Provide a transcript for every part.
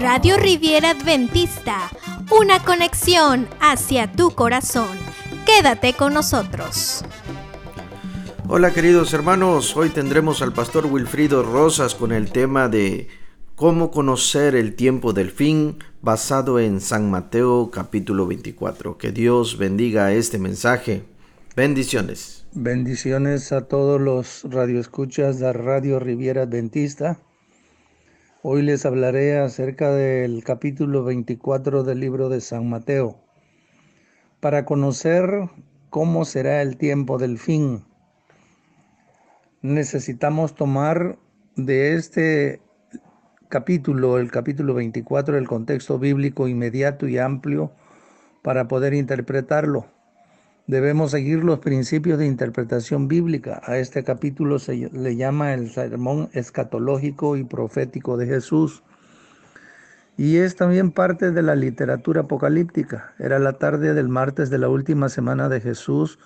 Radio Riviera Adventista, una conexión hacia tu corazón. Quédate con nosotros. Hola queridos hermanos, hoy tendremos al pastor Wilfrido Rosas con el tema de cómo conocer el tiempo del fin basado en San Mateo capítulo 24. Que Dios bendiga este mensaje. Bendiciones. Bendiciones a todos los radioescuchas de Radio Riviera Adventista. Hoy les hablaré acerca del capítulo 24 del libro de San Mateo. Para conocer cómo será el tiempo del fin, necesitamos tomar de este capítulo, el capítulo 24, el contexto bíblico inmediato y amplio para poder interpretarlo. Debemos seguir los principios de interpretación bíblica. A este capítulo se le llama el sermón escatológico y profético de Jesús. Y es también parte de la literatura apocalíptica. Era la tarde del martes de la última semana de Jesús,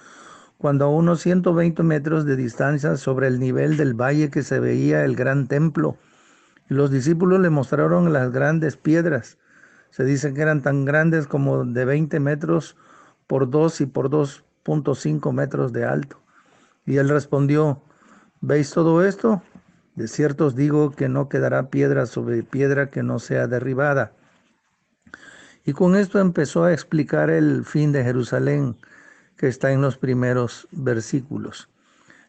cuando a unos 120 metros de distancia sobre el nivel del valle que se veía el gran templo, los discípulos le mostraron las grandes piedras. Se dice que eran tan grandes como de 20 metros por 2 y por 2.5 metros de alto. Y él respondió, ¿veis todo esto? De cierto os digo que no quedará piedra sobre piedra que no sea derribada. Y con esto empezó a explicar el fin de Jerusalén, que está en los primeros versículos.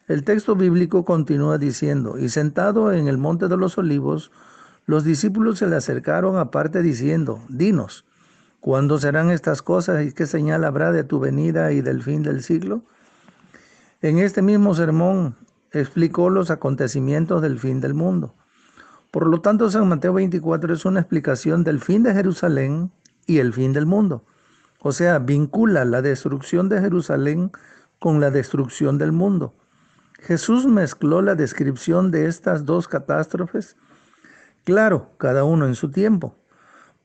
El texto bíblico continúa diciendo, y sentado en el monte de los olivos, los discípulos se le acercaron aparte diciendo, dinos, ¿Cuándo serán estas cosas y qué señal habrá de tu venida y del fin del siglo? En este mismo sermón explicó los acontecimientos del fin del mundo. Por lo tanto, San Mateo 24 es una explicación del fin de Jerusalén y el fin del mundo. O sea, vincula la destrucción de Jerusalén con la destrucción del mundo. Jesús mezcló la descripción de estas dos catástrofes, claro, cada uno en su tiempo.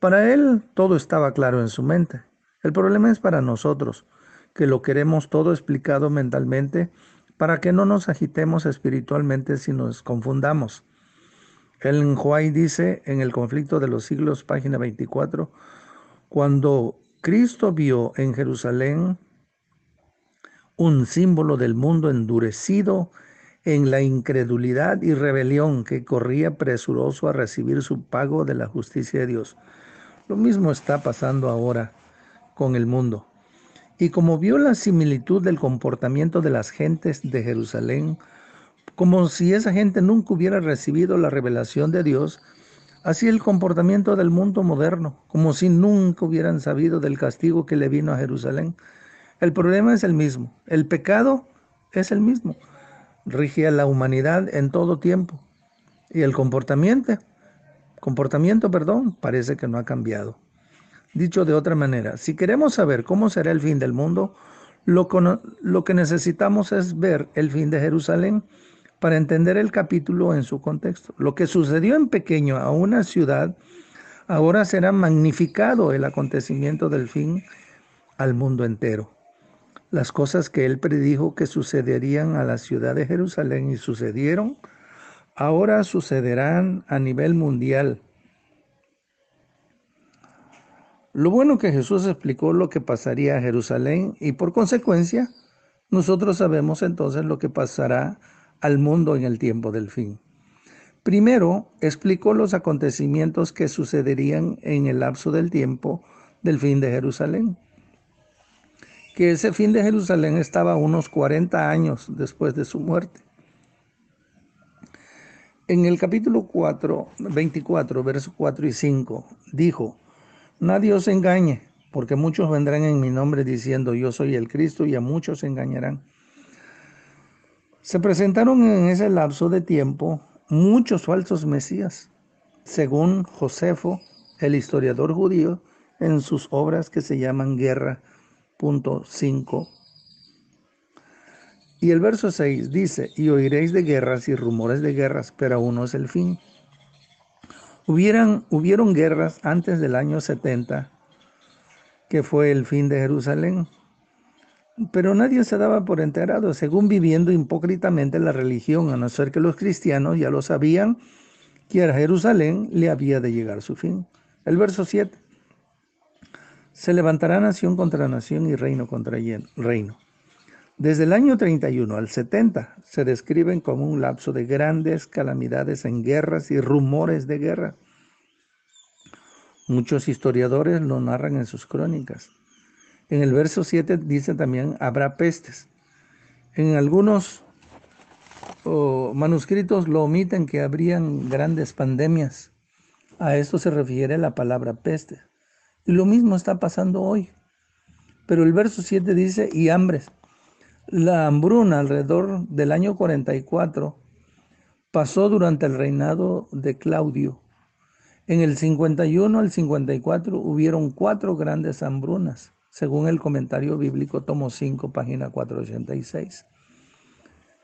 Para él todo estaba claro en su mente. El problema es para nosotros, que lo queremos todo explicado mentalmente para que no nos agitemos espiritualmente si nos confundamos. Ellen White dice en El conflicto de los siglos, página 24, cuando Cristo vio en Jerusalén un símbolo del mundo endurecido en la incredulidad y rebelión que corría presuroso a recibir su pago de la justicia de Dios. Lo mismo está pasando ahora con el mundo. Y como vio la similitud del comportamiento de las gentes de Jerusalén, como si esa gente nunca hubiera recibido la revelación de Dios, así el comportamiento del mundo moderno, como si nunca hubieran sabido del castigo que le vino a Jerusalén. El problema es el mismo, el pecado es el mismo, rige a la humanidad en todo tiempo. Y el comportamiento comportamiento, perdón, parece que no ha cambiado. Dicho de otra manera, si queremos saber cómo será el fin del mundo, lo, lo que necesitamos es ver el fin de Jerusalén para entender el capítulo en su contexto. Lo que sucedió en pequeño a una ciudad, ahora será magnificado el acontecimiento del fin al mundo entero. Las cosas que él predijo que sucederían a la ciudad de Jerusalén y sucedieron, ahora sucederán a nivel mundial. Lo bueno que Jesús explicó lo que pasaría a Jerusalén y por consecuencia nosotros sabemos entonces lo que pasará al mundo en el tiempo del fin. Primero, explicó los acontecimientos que sucederían en el lapso del tiempo del fin de Jerusalén. Que ese fin de Jerusalén estaba unos 40 años después de su muerte. En el capítulo 4, 24, versos 4 y 5, dijo, Nadie os engañe, porque muchos vendrán en mi nombre diciendo, yo soy el Cristo, y a muchos engañarán. Se presentaron en ese lapso de tiempo muchos falsos mesías, según Josefo, el historiador judío, en sus obras que se llaman Guerra, punto 5 y el verso 6 dice, y oiréis de guerras y rumores de guerras, pero aún no es el fin. Hubieron guerras antes del año 70, que fue el fin de Jerusalén, pero nadie se daba por enterado, según viviendo hipócritamente la religión, a no ser que los cristianos ya lo sabían, que a Jerusalén le había de llegar su fin. El verso 7. Se levantará nación contra nación y reino contra reino. Desde el año 31 al 70 se describen como un lapso de grandes calamidades en guerras y rumores de guerra. Muchos historiadores lo narran en sus crónicas. En el verso 7 dice también, habrá pestes. En algunos manuscritos lo omiten que habrían grandes pandemias. A esto se refiere la palabra peste. Y lo mismo está pasando hoy. Pero el verso 7 dice, y hambres. La hambruna alrededor del año 44 pasó durante el reinado de Claudio. En el 51 al 54 hubieron cuatro grandes hambrunas, según el comentario bíblico tomo 5, página 486.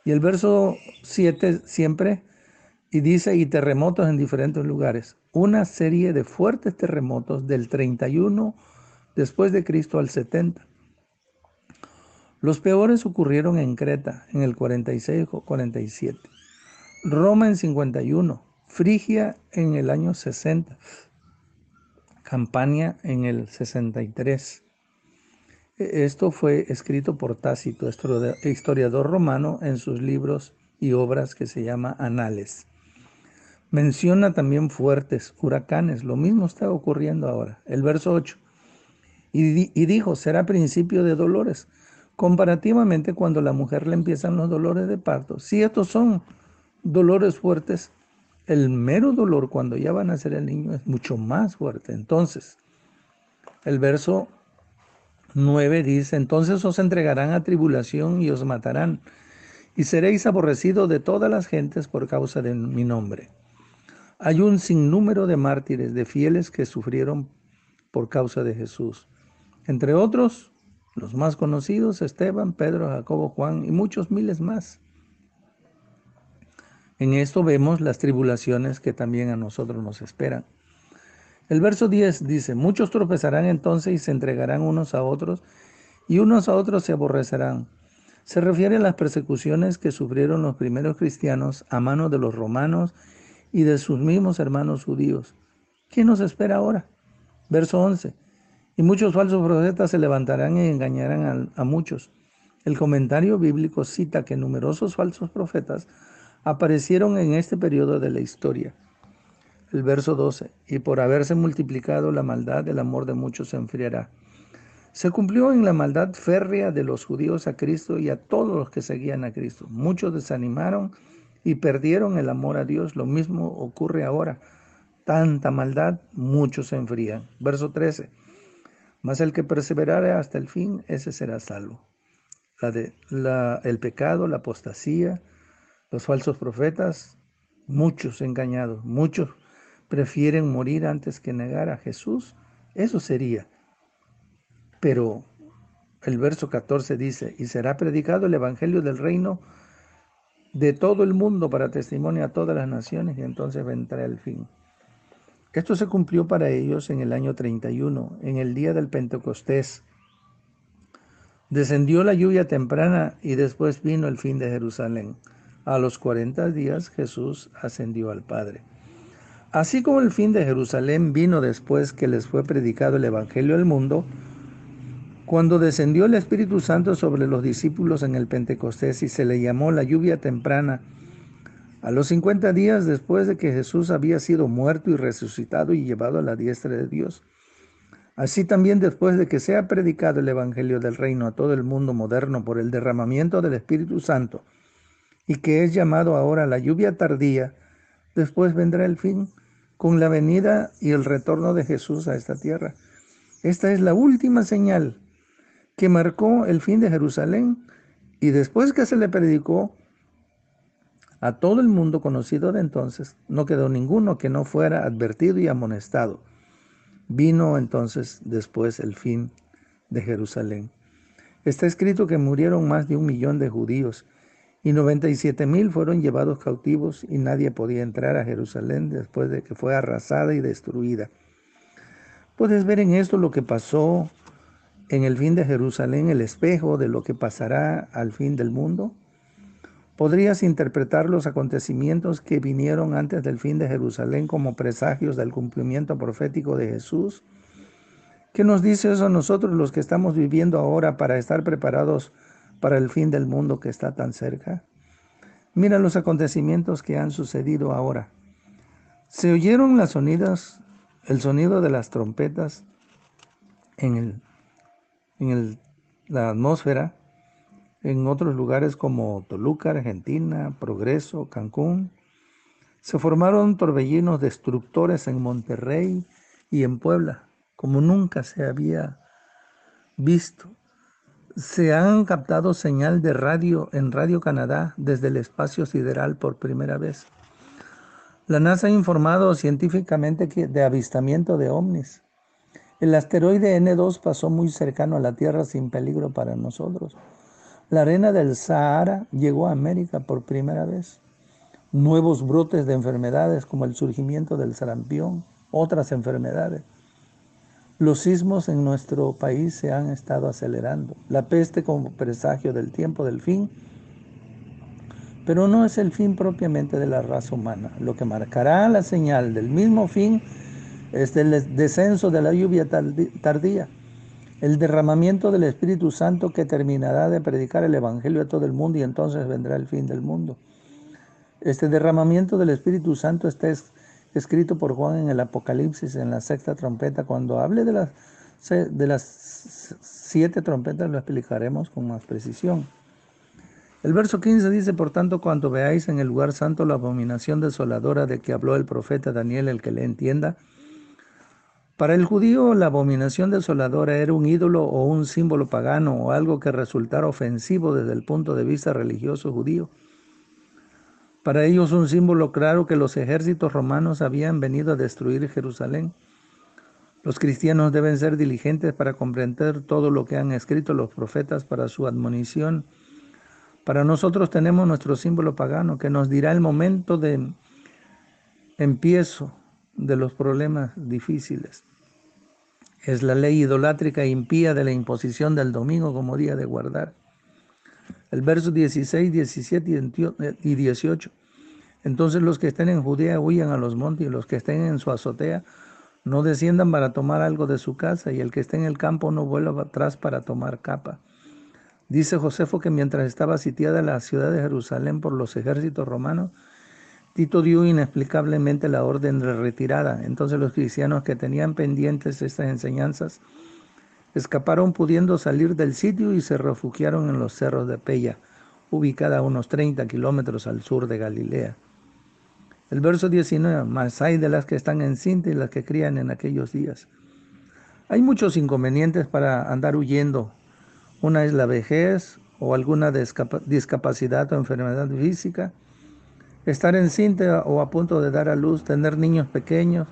Y el verso 7 siempre, y dice, y terremotos en diferentes lugares. Una serie de fuertes terremotos del 31 después de Cristo al 70. Los peores ocurrieron en Creta en el 46-47, Roma en 51, Frigia en el año 60, Campania en el 63. E, esto fue escrito por Tácito, historiador romano, en sus libros y obras que se llama Anales. Menciona también fuertes huracanes, lo mismo está ocurriendo ahora. El verso 8. Y, y dijo, será principio de dolores comparativamente cuando la mujer le empiezan los dolores de parto. Si estos son dolores fuertes, el mero dolor cuando ya van a nacer el niño es mucho más fuerte. Entonces, el verso 9 dice, entonces os entregarán a tribulación y os matarán, y seréis aborrecidos de todas las gentes por causa de mi nombre. Hay un sinnúmero de mártires, de fieles que sufrieron por causa de Jesús. Entre otros, los más conocidos, Esteban, Pedro, Jacobo, Juan y muchos miles más. En esto vemos las tribulaciones que también a nosotros nos esperan. El verso 10 dice, muchos tropezarán entonces y se entregarán unos a otros y unos a otros se aborrecerán. Se refiere a las persecuciones que sufrieron los primeros cristianos a manos de los romanos y de sus mismos hermanos judíos. ¿Qué nos espera ahora? Verso 11. Y muchos falsos profetas se levantarán y engañarán a, muchos. El comentario bíblico cita que numerosos falsos profetas aparecieron en este periodo de la historia. El verso 12, y por haberse multiplicado la maldad, el amor de muchos se enfriará. Se cumplió en la maldad férrea de los judíos a Cristo y a todos los que seguían a Cristo. Muchos desanimaron y perdieron el amor a Dios. Lo mismo ocurre ahora. Tanta maldad, muchos se enfrían. Verso 13. Mas el que perseverare hasta el fin, ese será salvo. La de, la, el pecado, la apostasía, los falsos profetas, muchos engañados, muchos prefieren morir antes que negar a Jesús. Eso sería. Pero el verso 14 dice, y será predicado el Evangelio del reino de todo el mundo para testimonio a todas las naciones, y entonces vendrá el fin. Esto se cumplió para ellos en el año 31, en el día del Pentecostés. Descendió la lluvia temprana y después vino el fin de Jerusalén. A los 40 días Jesús ascendió al Padre. Así como el fin de Jerusalén vino después que les fue predicado el Evangelio al mundo, cuando descendió el Espíritu Santo sobre los discípulos en el Pentecostés y se le llamó la lluvia temprana, a los 50 días después de que Jesús había sido muerto y resucitado y llevado a la diestra de Dios, así también después de que sea predicado el Evangelio del Reino a todo el mundo moderno por el derramamiento del Espíritu Santo, y que es llamado ahora la lluvia tardía, después vendrá el fin con la venida y el retorno de Jesús a esta tierra. Esta es la última señal que marcó el fin de Jerusalén y después que se le predicó a todo el mundo conocido de entonces, no quedó ninguno que no fuera advertido y amonestado. Vino entonces después el fin de Jerusalén. Está escrito que murieron más de un millón de judíos y 97 mil fueron llevados cautivos y nadie podía entrar a Jerusalén después de que fue arrasada y destruida. Puedes ver en esto lo que pasó en el fin de Jerusalén, el espejo de lo que pasará al fin del mundo. ¿Podrías interpretar los acontecimientos que vinieron antes del fin de Jerusalén como presagios del cumplimiento profético de Jesús? ¿Qué nos dice eso a nosotros los que estamos viviendo ahora para estar preparados para el fin del mundo que está tan cerca? Mira los acontecimientos que han sucedido ahora. Se oyeron las sonidas, el sonido de las trompetas en, el, en la atmósfera en otros lugares como Toluca, Argentina, Progreso, Cancún. Se formaron torbellinos destructores en Monterrey y en Puebla, como nunca se había visto. Se han captado señal de radio en Radio Canadá desde el espacio sideral por primera vez. La NASA ha informado científicamente de avistamiento de ovnis. El asteroide N2 pasó muy cercano a la Tierra sin peligro para nosotros. La arena del Sahara llegó a América por primera vez. Nuevos brotes de enfermedades como el surgimiento del sarampión, otras enfermedades. Los sismos en nuestro país se han estado acelerando. La peste como presagio del tiempo del fin, pero no es el fin propiamente de la raza humana. Lo que marcará la señal del mismo fin es el descenso de la lluvia tardía el derramamiento del Espíritu Santo que terminará de predicar el Evangelio a todo el mundo y entonces vendrá el fin del mundo. Este derramamiento del Espíritu Santo está escrito por Juan en el Apocalipsis, en la sexta trompeta. Cuando hable de las, de las siete trompetas lo explicaremos con más precisión. El verso 15 dice, por tanto, cuando veáis en el lugar santo la abominación desoladora de que habló el profeta Daniel, el que le entienda, para el judío la abominación desoladora era un ídolo o un símbolo pagano o algo que resultara ofensivo desde el punto de vista religioso judío. Para ellos un símbolo claro que los ejércitos romanos habían venido a destruir Jerusalén. Los cristianos deben ser diligentes para comprender todo lo que han escrito los profetas para su admonición. Para nosotros tenemos nuestro símbolo pagano que nos dirá el momento de empiezo de los problemas difíciles. Es la ley idolátrica impía de la imposición del domingo como día de guardar. El verso 16, 17 y 18. Entonces los que estén en Judea huyan a los montes y los que estén en su azotea no desciendan para tomar algo de su casa y el que esté en el campo no vuelva atrás para tomar capa. Dice Josefo que mientras estaba sitiada la ciudad de Jerusalén por los ejércitos romanos, Tito dio inexplicablemente la orden de retirada. Entonces los cristianos que tenían pendientes estas enseñanzas escaparon pudiendo salir del sitio y se refugiaron en los cerros de Pella, ubicada a unos 30 kilómetros al sur de Galilea. El verso 19, más hay de las que están en cinta y las que crían en aquellos días. Hay muchos inconvenientes para andar huyendo. Una es la vejez o alguna discapacidad o enfermedad física estar encinta o a punto de dar a luz, tener niños pequeños.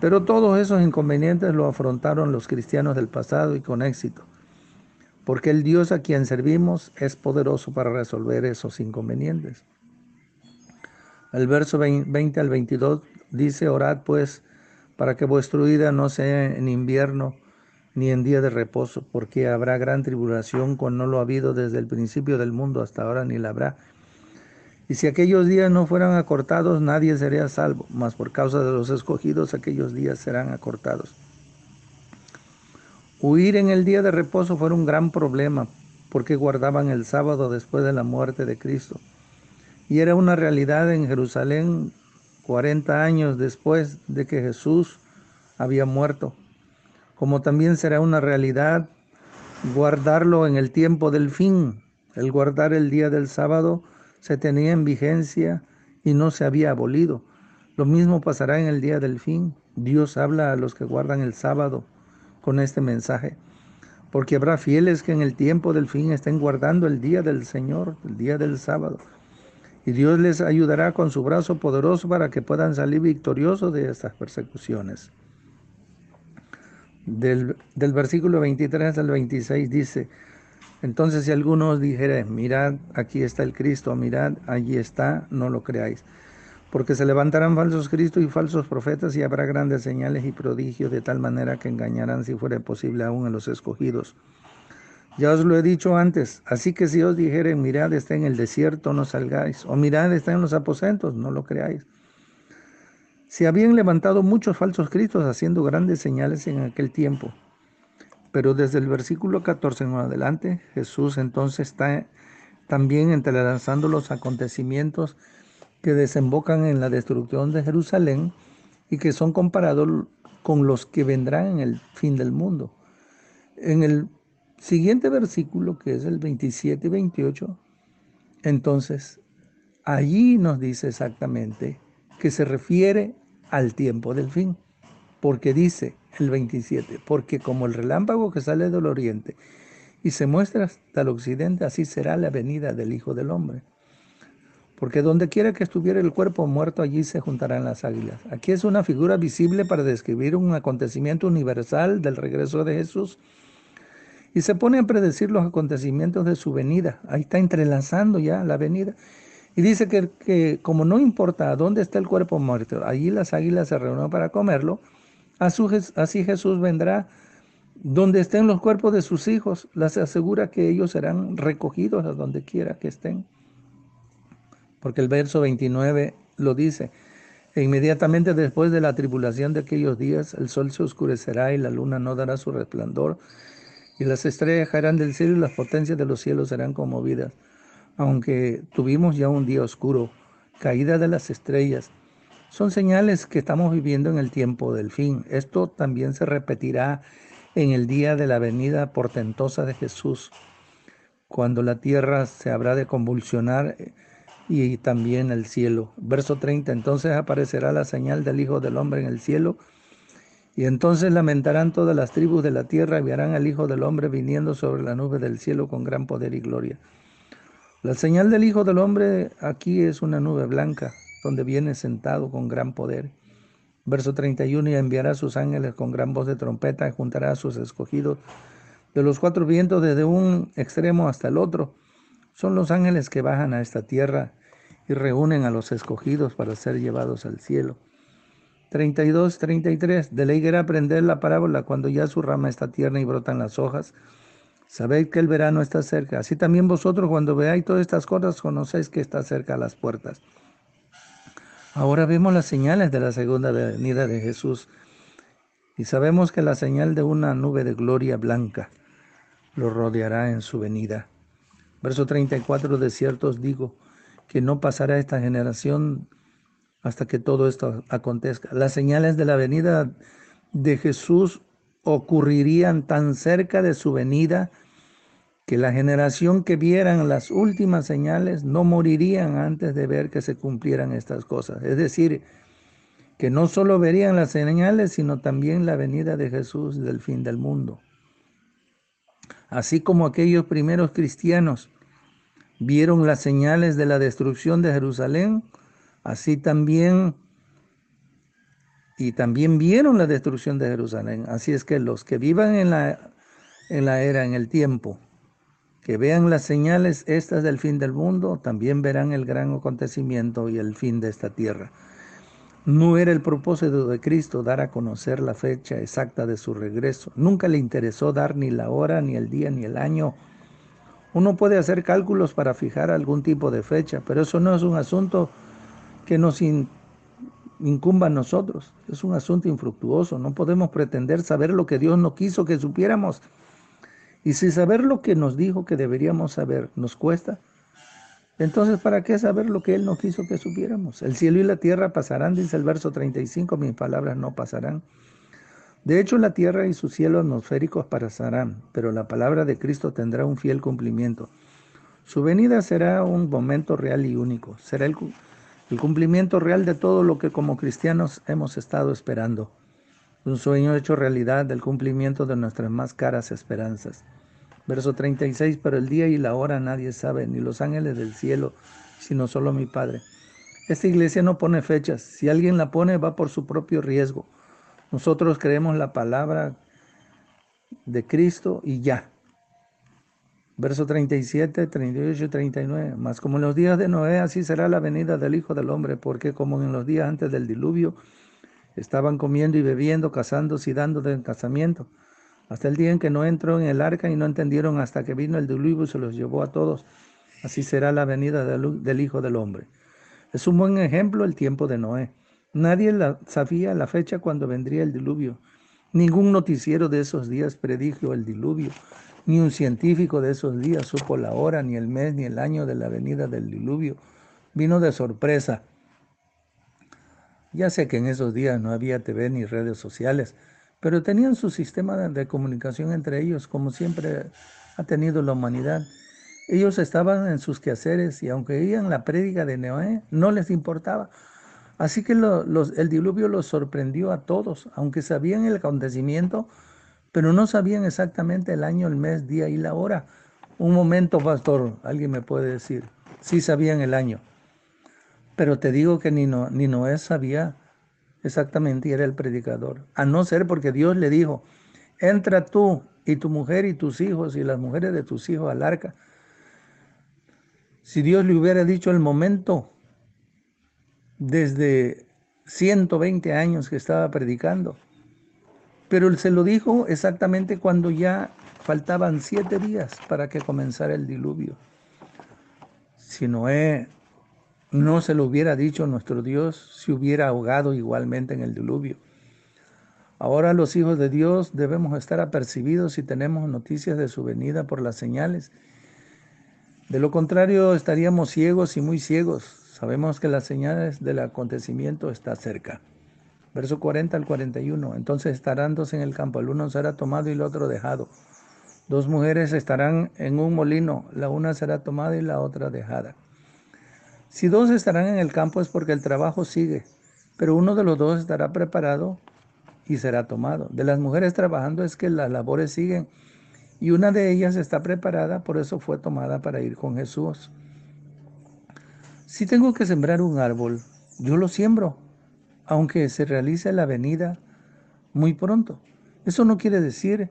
Pero todos esos inconvenientes lo afrontaron los cristianos del pasado y con éxito, porque el Dios a quien servimos es poderoso para resolver esos inconvenientes. El verso 20 al 22 dice, orad pues para que vuestra vida no sea en invierno ni en día de reposo, porque habrá gran tribulación cuando no lo ha habido desde el principio del mundo hasta ahora ni la habrá y si aquellos días no fueran acortados, nadie sería salvo, mas por causa de los escogidos aquellos días serán acortados. Huir en el día de reposo fue un gran problema, porque guardaban el sábado después de la muerte de Cristo. Y era una realidad en Jerusalén 40 años después de que Jesús había muerto, como también será una realidad guardarlo en el tiempo del fin, el guardar el día del sábado se tenía en vigencia y no se había abolido. Lo mismo pasará en el día del fin. Dios habla a los que guardan el sábado con este mensaje, porque habrá fieles que en el tiempo del fin estén guardando el día del Señor, el día del sábado. Y Dios les ayudará con su brazo poderoso para que puedan salir victoriosos de estas persecuciones. Del, del versículo 23 al 26 dice, entonces si alguno os dijere, mirad, aquí está el Cristo, mirad, allí está, no lo creáis. Porque se levantarán falsos Cristos y falsos profetas y habrá grandes señales y prodigios de tal manera que engañarán si fuera posible aún a los escogidos. Ya os lo he dicho antes, así que si os dijeren, mirad está en el desierto, no salgáis, o mirad está en los aposentos, no lo creáis. Se habían levantado muchos falsos cristos haciendo grandes señales en aquel tiempo. Pero desde el versículo 14 en adelante, Jesús entonces está también entrelazando los acontecimientos que desembocan en la destrucción de Jerusalén y que son comparados con los que vendrán en el fin del mundo. En el siguiente versículo, que es el 27 y 28, entonces allí nos dice exactamente que se refiere al tiempo del fin, porque dice el 27, porque como el relámpago que sale del oriente y se muestra hasta el occidente, así será la venida del Hijo del Hombre. Porque donde quiera que estuviera el cuerpo muerto, allí se juntarán las águilas. Aquí es una figura visible para describir un acontecimiento universal del regreso de Jesús y se pone a predecir los acontecimientos de su venida. Ahí está entrelazando ya la venida. Y dice que, como no importa dónde está el cuerpo muerto, allí las águilas se reúnen para comerlo, así Jesús vendrá donde estén los cuerpos de sus hijos, las asegura que ellos serán recogidos a donde quiera que estén. Porque el verso 29 lo dice, e inmediatamente después de la tribulación de aquellos días, el sol se oscurecerá y la luna no dará su resplandor, y las estrellas caerán del cielo y las potencias de los cielos serán conmovidas. Aunque tuvimos ya un día oscuro, caída de las estrellas, son señales que estamos viviendo en el tiempo del fin. Esto también se repetirá en el día de la venida portentosa de Jesús, cuando la tierra se habrá de convulsionar y también el cielo. Verso 30, entonces aparecerá la señal del Hijo del Hombre en el cielo y entonces lamentarán todas las tribus de la tierra y verán al Hijo del Hombre viniendo sobre la nube del cielo con gran poder y gloria. La señal del Hijo del Hombre aquí es una nube blanca, donde viene sentado con gran poder. Verso 31, y enviará a sus ángeles con gran voz de trompeta juntará a sus escogidos de los cuatro vientos desde un extremo hasta el otro. Son los ángeles que bajan a esta tierra y reúnen a los escogidos para ser llevados al cielo. 32, 33. De ley era aprender la parábola cuando ya su rama está tierna y brotan las hojas. Sabéis que el verano está cerca. Así también vosotros cuando veáis todas estas cosas conocéis que está cerca a las puertas. Ahora vemos las señales de la segunda venida de Jesús y sabemos que la señal de una nube de gloria blanca lo rodeará en su venida. Verso 34 de ciertos digo que no pasará esta generación hasta que todo esto acontezca. Las señales de la venida de Jesús ocurrirían tan cerca de su venida que la generación que vieran las últimas señales no morirían antes de ver que se cumplieran estas cosas. Es decir, que no solo verían las señales, sino también la venida de Jesús del fin del mundo. Así como aquellos primeros cristianos vieron las señales de la destrucción de Jerusalén, Así también, y también vieron la destrucción de Jerusalén. Así es que los que vivan en la, en la era, en el tiempo, que vean las señales estas del fin del mundo, también verán el gran acontecimiento y el fin de esta tierra. No era el propósito de Cristo dar a conocer la fecha exacta de su regreso. Nunca le interesó dar ni la hora, ni el día, ni el año. Uno puede hacer cálculos para fijar algún tipo de fecha, pero eso no es un asunto que nos incumba a nosotros. Es un asunto infructuoso. No podemos pretender saber lo que Dios no quiso que supiéramos. Y si saber lo que nos dijo que deberíamos saber nos cuesta, entonces ¿para qué saber lo que Él no quiso que supiéramos? El cielo y la tierra pasarán, dice el verso 35, mis palabras no pasarán. De hecho, la tierra y sus cielos atmosféricos pasarán, pero la palabra de Cristo tendrá un fiel cumplimiento. Su venida será un momento real y único. Será el, el cumplimiento real de todo lo que como cristianos hemos estado esperando. Un sueño hecho realidad del cumplimiento de nuestras más caras esperanzas. Verso 36, pero el día y la hora nadie sabe, ni los ángeles del cielo, sino solo mi Padre. Esta iglesia no pone fechas, si alguien la pone va por su propio riesgo. Nosotros creemos la palabra de Cristo y ya. Verso 37, 38 y 39. Mas como en los días de Noé, así será la venida del Hijo del Hombre, porque como en los días antes del diluvio, estaban comiendo y bebiendo, casándose y dando en casamiento, hasta el día en que no entró en el arca y no entendieron hasta que vino el diluvio y se los llevó a todos. Así será la venida del, Hijo del Hombre. Es un buen ejemplo el tiempo de Noé. Nadie sabía la fecha cuando vendría el diluvio. Ningún noticiero de esos días predijo el diluvio, ni un científico de esos días supo la hora, ni el mes, ni el año de la venida del diluvio. Vino de sorpresa. Ya sé que en esos días no había TV ni redes sociales, pero tenían su sistema de comunicación entre ellos, como siempre ha tenido la humanidad. Ellos estaban en sus quehaceres y aunque oían la prédica de Noé, no les importaba. Así que el diluvio los sorprendió a todos, aunque sabían el acontecimiento, pero no sabían exactamente el año, el mes, día y la hora. Un momento, pastor, alguien me puede decir, sí sabían el año, pero te digo que ni, ni Noé sabía exactamente y era el predicador, a no ser porque Dios le dijo, entra tú y tu mujer y tus hijos y las mujeres de tus hijos al arca. Si Dios le hubiera dicho el momento, desde 120 años que estaba predicando. Pero él se lo dijo exactamente cuando ya faltaban siete días para que comenzara el diluvio. Si Noé no se lo hubiera dicho nuestro Dios, se hubiera ahogado igualmente en el diluvio. Ahora los hijos de Dios debemos estar apercibidos si tenemos noticias de su venida por las señales. De lo contrario, estaríamos ciegos y muy ciegos, Sabemos que las señales del acontecimiento está cerca. Verso 40 al 41. Entonces estarán dos en el campo, el uno será tomado y el otro dejado. Dos mujeres estarán en un molino, la una será tomada y la otra dejada. Si dos estarán en el campo es porque el trabajo sigue, pero uno de los dos estará preparado y será tomado. De las mujeres trabajando es que las labores siguen y una de ellas está preparada, por eso fue tomada para ir con Jesús. Si tengo que sembrar un árbol, yo lo siembro, aunque se realice la venida muy pronto. Eso no quiere decir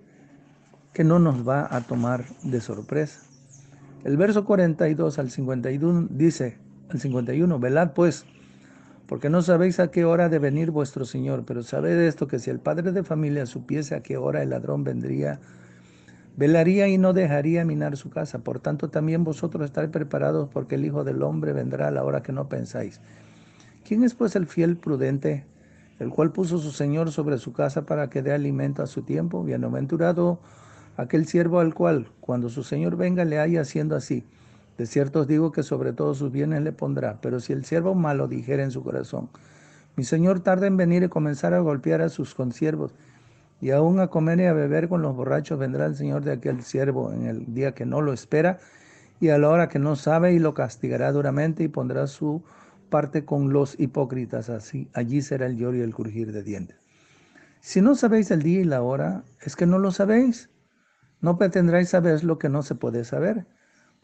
que no nos va a tomar de sorpresa. El verso 42 al 51 dice, al 51, velad pues, porque no sabéis a qué hora de venir vuestro Señor, pero sabed esto, que si el padre de familia supiese a qué hora el ladrón vendría, Velaría y no dejaría minar su casa. Por tanto, también vosotros estáis preparados porque el Hijo del Hombre vendrá a la hora que no pensáis. ¿Quién es pues el fiel prudente, el cual puso su Señor sobre su casa para que dé alimento a su tiempo? Bienaventurado aquel siervo al cual, cuando su Señor venga, le haya haciendo así. De cierto os digo que sobre todos sus bienes le pondrá. Pero si el siervo malo dijera en su corazón, mi Señor tarda en venir y comenzar a golpear a sus consiervos, y aún a comer y a beber con los borrachos vendrá el Señor de aquel siervo en el día que no lo espera y a la hora que no sabe y lo castigará duramente y pondrá su parte con los hipócritas. Así, allí será el lloro y el crujir de dientes. Si no sabéis el día y la hora, es que no lo sabéis. No pretendráis saber lo que no se puede saber,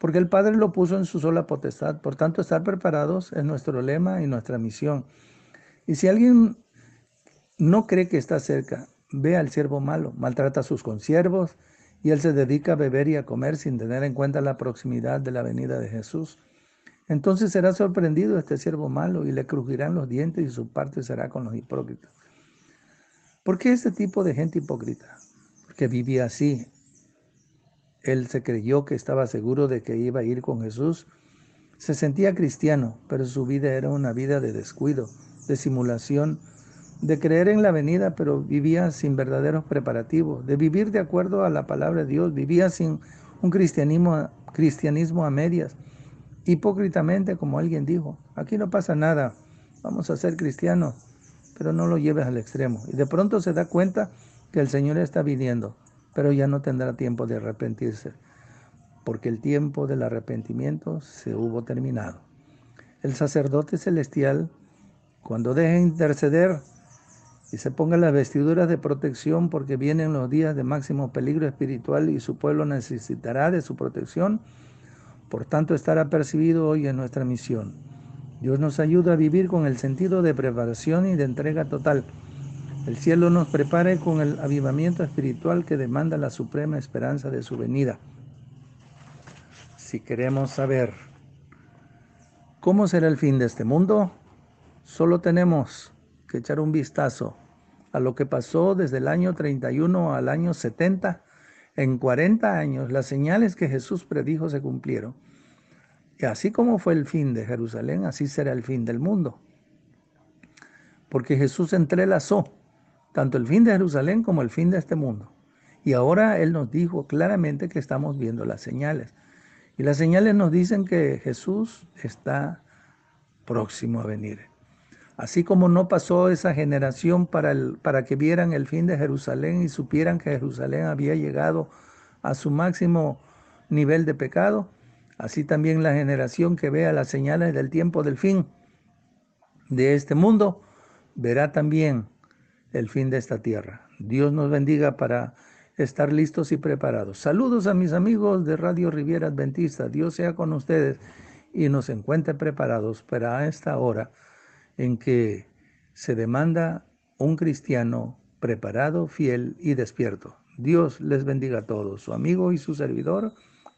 porque el Padre lo puso en su sola potestad. Por tanto, estar preparados es nuestro lema y nuestra misión. Y si alguien no cree que está cerca, ve al siervo malo, maltrata a sus consiervos y él se dedica a beber y a comer sin tener en cuenta la proximidad de la venida de Jesús. Entonces será sorprendido este siervo malo y le crujirán los dientes y su parte será con los hipócritas. ¿Por qué este tipo de gente hipócrita? Porque vivía así. Él se creyó que estaba seguro de que iba a ir con Jesús. Se sentía cristiano, pero su vida era una vida de descuido, de simulación, de creer en la venida, pero vivía sin verdaderos preparativos, de vivir de acuerdo a la palabra de Dios, vivía sin un cristianismo, cristianismo a medias, hipócritamente, como alguien dijo, aquí no pasa nada, vamos a ser cristianos, pero no lo lleves al extremo. Y de pronto se da cuenta que el Señor está viniendo, pero ya no tendrá tiempo de arrepentirse, porque el tiempo del arrepentimiento se hubo terminado. El sacerdote celestial, cuando deje interceder, y se ponga las vestiduras de protección porque vienen los días de máximo peligro espiritual y su pueblo necesitará de su protección. Por tanto, estará percibido hoy en nuestra misión. Dios nos ayuda a vivir con el sentido de preparación y de entrega total. El cielo nos prepare con el avivamiento espiritual que demanda la suprema esperanza de su venida. Si queremos saber cómo será el fin de este mundo, solo tenemos que echar un vistazo a lo que pasó desde el año 31 al año 70. En 40 años las señales que Jesús predijo se cumplieron. Y así como fue el fin de Jerusalén, así será el fin del mundo. Porque Jesús entrelazó tanto el fin de Jerusalén como el fin de este mundo. Y ahora Él nos dijo claramente que estamos viendo las señales. Y las señales nos dicen que Jesús está próximo a venir. Así como no pasó esa generación para, para que vieran el fin de Jerusalén y supieran que Jerusalén había llegado a su máximo nivel de pecado, así también la generación que vea las señales del tiempo del fin de este mundo, verá también el fin de esta tierra. Dios nos bendiga para estar listos y preparados. Saludos a mis amigos de Radio Riviera Adventista. Dios sea con ustedes y nos encuentre preparados para esta hora en que se demanda un cristiano preparado, fiel y despierto. Dios les bendiga a todos. Su amigo y su servidor,